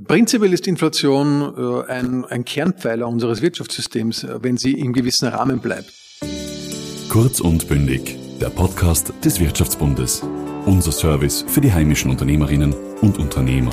Prinzipiell ist Inflation äh, ein, ein Kernpfeiler unseres Wirtschaftssystems, äh, wenn sie im gewissen Rahmen bleibt. Kurz und bündig, der Podcast des Wirtschaftsbundes. Unser Service für die heimischen Unternehmerinnen und Unternehmer.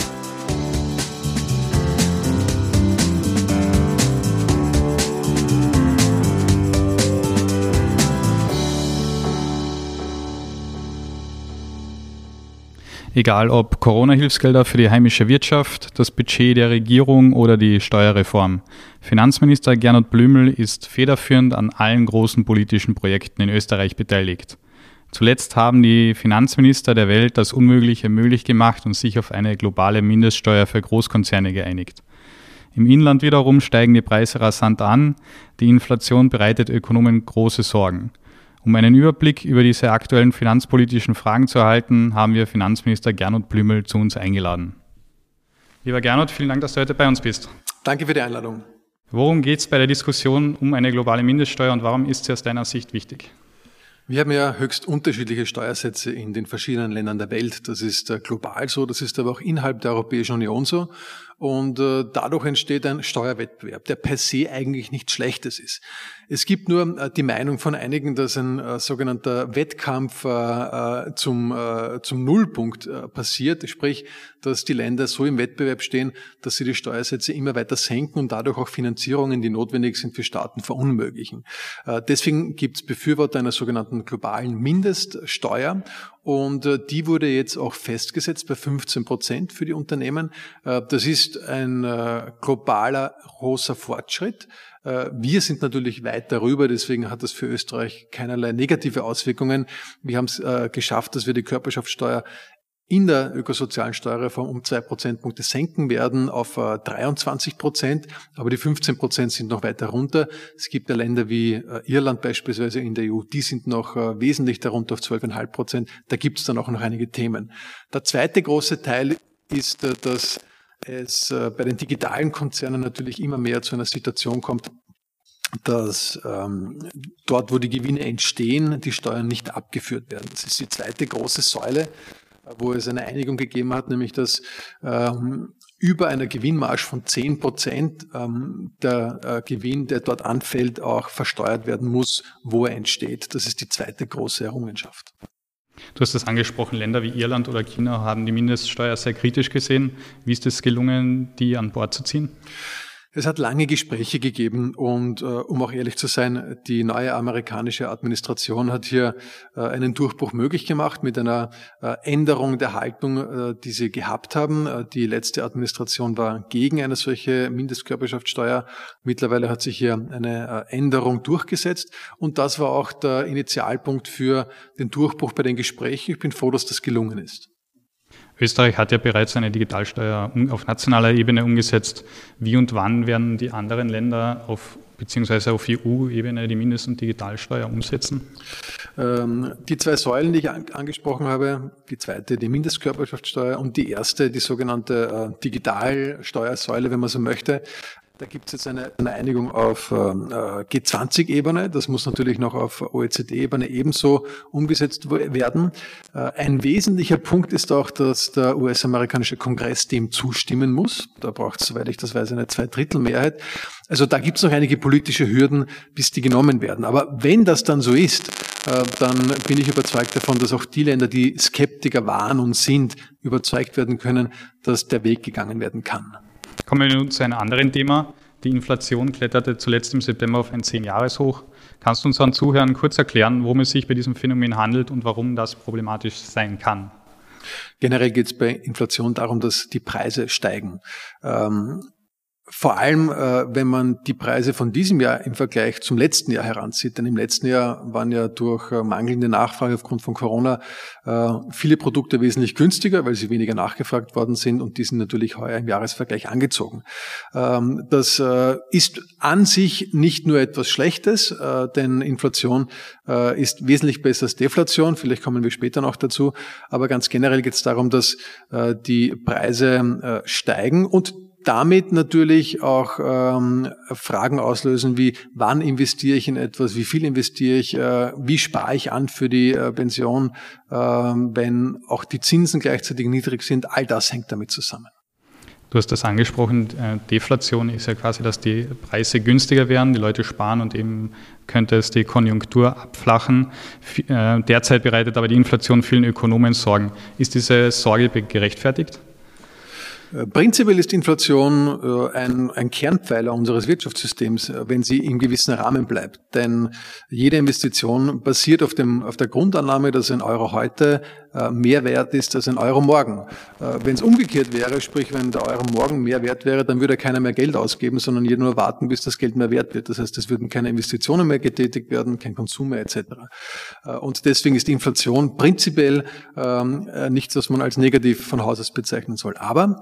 Egal ob Corona-Hilfsgelder für die heimische Wirtschaft, das Budget der Regierung oder die Steuerreform. Finanzminister Gernot Blümel ist federführend an allen großen politischen Projekten in Österreich beteiligt. Zuletzt haben die Finanzminister der Welt das Unmögliche möglich gemacht und sich auf eine globale Mindeststeuer für Großkonzerne geeinigt. Im Inland wiederum steigen die Preise rasant an, die Inflation bereitet Ökonomen große Sorgen. Um einen Überblick über diese aktuellen finanzpolitischen Fragen zu erhalten, haben wir Finanzminister Gernot Blümel zu uns eingeladen. Lieber Gernot, vielen Dank, dass du heute bei uns bist. Danke für die Einladung. Worum geht es bei der Diskussion um eine globale Mindeststeuer und warum ist sie aus deiner Sicht wichtig? Wir haben ja höchst unterschiedliche Steuersätze in den verschiedenen Ländern der Welt. Das ist äh, global so, das ist aber auch innerhalb der Europäischen Union so. Und äh, dadurch entsteht ein Steuerwettbewerb, der per se eigentlich nichts Schlechtes ist. Es gibt nur äh, die Meinung von einigen, dass ein äh, sogenannter Wettkampf zum, zum Nullpunkt passiert, sprich, dass die Länder so im Wettbewerb stehen, dass sie die Steuersätze immer weiter senken und dadurch auch Finanzierungen, die notwendig sind für Staaten, verunmöglichen. Deswegen gibt es Befürworter einer sogenannten globalen Mindeststeuer und äh, die wurde jetzt auch festgesetzt bei 15 Prozent für die Unternehmen. Äh, das ist ein äh, globaler großer Fortschritt. Wir sind natürlich weit darüber, deswegen hat das für Österreich keinerlei negative Auswirkungen. Wir haben es geschafft, dass wir die Körperschaftssteuer in der ökosozialen Steuerreform um zwei Prozentpunkte senken werden auf 23 äh, Prozent, aber die 15 Prozent sind noch weiter runter. Es gibt ja Länder wie äh, Irland beispielsweise in der EU, die sind noch äh, wesentlich darunter auf 12,5 Prozent. Da gibt es dann auch noch einige Themen. Der zweite große Teil ist, dass es bei den digitalen Konzernen natürlich immer mehr zu einer Situation kommt, dass ähm, dort, wo die Gewinne entstehen, die Steuern nicht abgeführt werden. Das ist die zweite große Säule wo es eine Einigung gegeben hat, nämlich dass ähm, über einer Gewinnmarge von 10 Prozent ähm, der äh, Gewinn, der dort anfällt, auch versteuert werden muss, wo er entsteht. Das ist die zweite große Errungenschaft. Du hast das angesprochen, Länder wie Irland oder China haben die Mindeststeuer sehr kritisch gesehen. Wie ist es gelungen, die an Bord zu ziehen? Es hat lange Gespräche gegeben und äh, um auch ehrlich zu sein, die neue amerikanische Administration hat hier äh, einen Durchbruch möglich gemacht mit einer äh, Änderung der Haltung, äh, die sie gehabt haben. Äh, die letzte Administration war gegen eine solche Mindestkörperschaftssteuer. Mittlerweile hat sich hier eine äh, Änderung durchgesetzt und das war auch der Initialpunkt für den Durchbruch bei den Gesprächen. Ich bin froh, dass das gelungen ist. Österreich hat ja bereits eine Digitalsteuer auf nationaler Ebene umgesetzt. Wie und wann werden die anderen Länder auf beziehungsweise auf EU-Ebene die Mindest- und Digitalsteuer umsetzen? Ähm, die zwei Säulen, die ich angesprochen habe, die zweite die Mindestkörperschaftssteuer und die erste die sogenannte äh, Digitalsteuersäule, wenn man so möchte, da gibt es jetzt eine, eine, Einigung auf ähm, äh, G20-Ebene. Das muss natürlich noch auf OECD-Ebene ebenso umgesetzt werden. Äh, ein wesentlicher Punkt ist auch, dass der US-amerikanische Kongress dem zustimmen muss. Da braucht es, soweit ich das weiß, eine Zweidrittelmehrheit. Also da gibt es noch einige politische Hürden, bis die genommen werden. Aber wenn das dann so ist, äh, dann bin ich überzeugt davon, dass auch die Länder, die Skeptiker waren und sind, überzeugt werden können, dass der Weg gegangen werden kann. Kommen wir nun zu einem anderen Thema. Die Inflation kletterte zuletzt im September auf ein 10-Jahres-Hoch. Kannst du unseren Zuhörern kurz erklären, worum es sich bei diesem Phänomen handelt und warum das problematisch sein kann? Generell geht es bei Inflation darum, dass die Preise steigen. Ähm, vor allem, äh, wenn man die Preise von diesem Jahr im Vergleich zum letzten Jahr heranzieht. Denn im letzten Jahr waren ja durch äh, mangelnde Nachfrage aufgrund von Corona äh, viele Produkte wesentlich günstiger, weil sie weniger nachgefragt worden sind und die sind natürlich heuer im Jahresvergleich angezogen. Ähm, das ist an sich nicht nur etwas Schlechtes, denn Inflation ist wesentlich besser als Deflation. Vielleicht kommen wir später noch dazu. Aber ganz generell geht es darum, dass die Preise steigen und damit natürlich auch ähm, Fragen auslösen wie, wann investiere ich in etwas, wie viel investiere ich, äh, wie spare ich an für die äh, Pension, äh, wenn auch die Zinsen gleichzeitig niedrig sind. All das hängt damit zusammen. Du hast das angesprochen, äh, Deflation ist ja quasi, dass die Preise günstiger werden, die Leute sparen und eben könnte es die Konjunktur abflachen. Äh, derzeit bereitet aber die Inflation vielen Ökonomen Sorgen. Ist diese Sorge gerechtfertigt? Äh, prinzipiell ist Inflation äh, ein, ein, Kernpfeiler unseres Wirtschaftssystems, äh, wenn sie im gewissen Rahmen bleibt. Denn jede Investition basiert auf, dem, auf der Grundannahme, dass ein Euro heute mehr wert ist als ein Euro morgen. Wenn es umgekehrt wäre, sprich wenn der Euro morgen mehr wert wäre, dann würde keiner mehr Geld ausgeben, sondern jeder nur warten, bis das Geld mehr wert wird. Das heißt, es würden keine Investitionen mehr getätigt werden, kein Konsum mehr etc. Und deswegen ist Inflation prinzipiell ähm, nichts, was man als negativ von Haus aus bezeichnen soll. Aber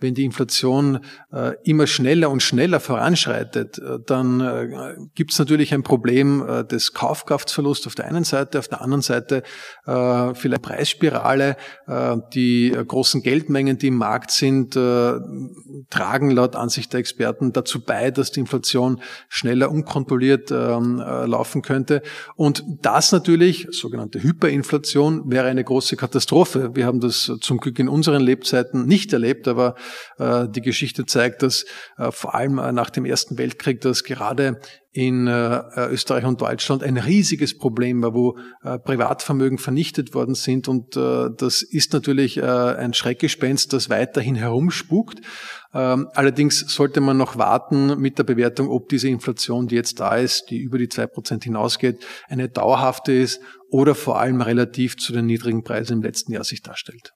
wenn die Inflation äh, immer schneller und schneller voranschreitet, äh, dann äh, gibt es natürlich ein Problem äh, des Kaufkraftsverlusts auf der einen Seite, auf der anderen Seite äh, vielleicht Preisspirale. Die großen Geldmengen, die im Markt sind, tragen laut Ansicht der Experten dazu bei, dass die Inflation schneller unkontrolliert ähm, laufen könnte. Und das natürlich, sogenannte Hyperinflation, wäre eine große Katastrophe. Wir haben das zum Glück in unseren Lebzeiten nicht erlebt, aber die Geschichte zeigt, dass äh, vor allem äh, nach dem Ersten Weltkrieg, dass gerade in Österreich und Deutschland ein riesiges Problem war, wo Privatvermögen vernichtet worden sind. Und das ist natürlich ein Schreckgespenst, das weiterhin herumspukt. Ähm, allerdings sollte man noch warten mit der Bewertung, ob diese Inflation, die jetzt da ist, die über die zwei Prozent hinausgeht, eine dauerhafte ist oder vor allem relativ zu den niedrigen Preisen im letzten Jahr sich darstellt.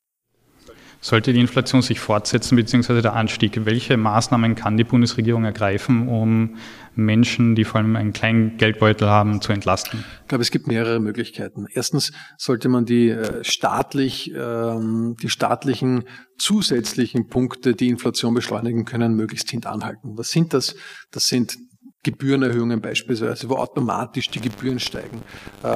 Sollte die Inflation sich fortsetzen, beziehungsweise der Anstieg, welche Maßnahmen kann die Bundesregierung ergreifen, um Menschen, die vor allem einen kleinen Geldbeutel haben, zu entlasten? Ich glaube, es gibt mehrere Möglichkeiten. Erstens sollte man die äh, staatlich, ähm, die staatlichen zusätzlichen Punkte, die Inflation beschleunigen können, möglichst hintanhalten. Was sind das? Das sind Gebührenerhöhungen beispielsweise, wo automatisch die Gebühren steigen äh,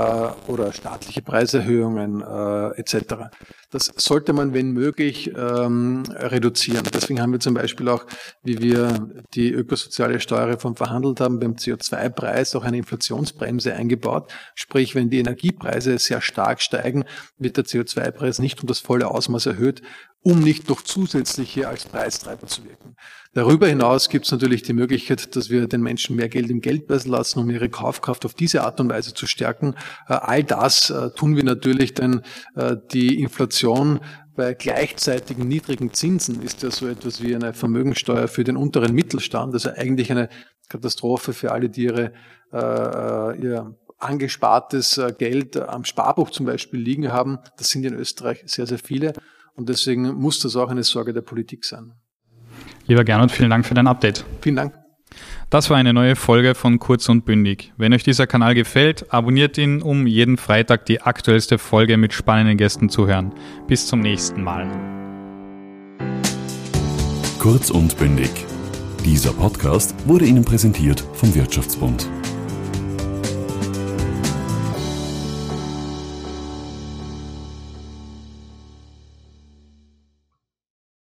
oder staatliche Preiserhöhungen äh, etc. Das sollte man, wenn möglich, ähm, reduzieren. Deswegen haben wir zum Beispiel auch, wie wir die ökosoziale Steuerreform verhandelt haben, beim CO2-Preis auch eine Inflationsbremse eingebaut. Sprich, wenn die Energiepreise sehr stark steigen, wird der CO2-Preis nicht um das volle Ausmaß erhöht, um nicht noch zusätzliche als Preistreiber zu wirken. Darüber hinaus gibt es natürlich die Möglichkeit, dass wir den Menschen mehr Geld im Geldbörsel lassen, um ihre Kaufkraft auf diese Art und Weise zu stärken. Äh, all das äh, tun wir natürlich, denn äh, die Inflation bei gleichzeitigen niedrigen Zinsen ist ja so etwas wie eine Vermögensteuer für den unteren Mittelstand, also eigentlich eine Katastrophe für alle, die ihre, ihr angespartes Geld am Sparbuch zum Beispiel liegen haben. Das sind in Österreich sehr, sehr viele. Und deswegen muss das auch eine Sorge der Politik sein. Lieber Gernot, vielen Dank für dein Update. Vielen Dank. Das war eine neue Folge von Kurz und Bündig. Wenn euch dieser Kanal gefällt, abonniert ihn, um jeden Freitag die aktuellste Folge mit spannenden Gästen zu hören. Bis zum nächsten Mal. Kurz und Bündig. Dieser Podcast wurde Ihnen präsentiert vom Wirtschaftsbund.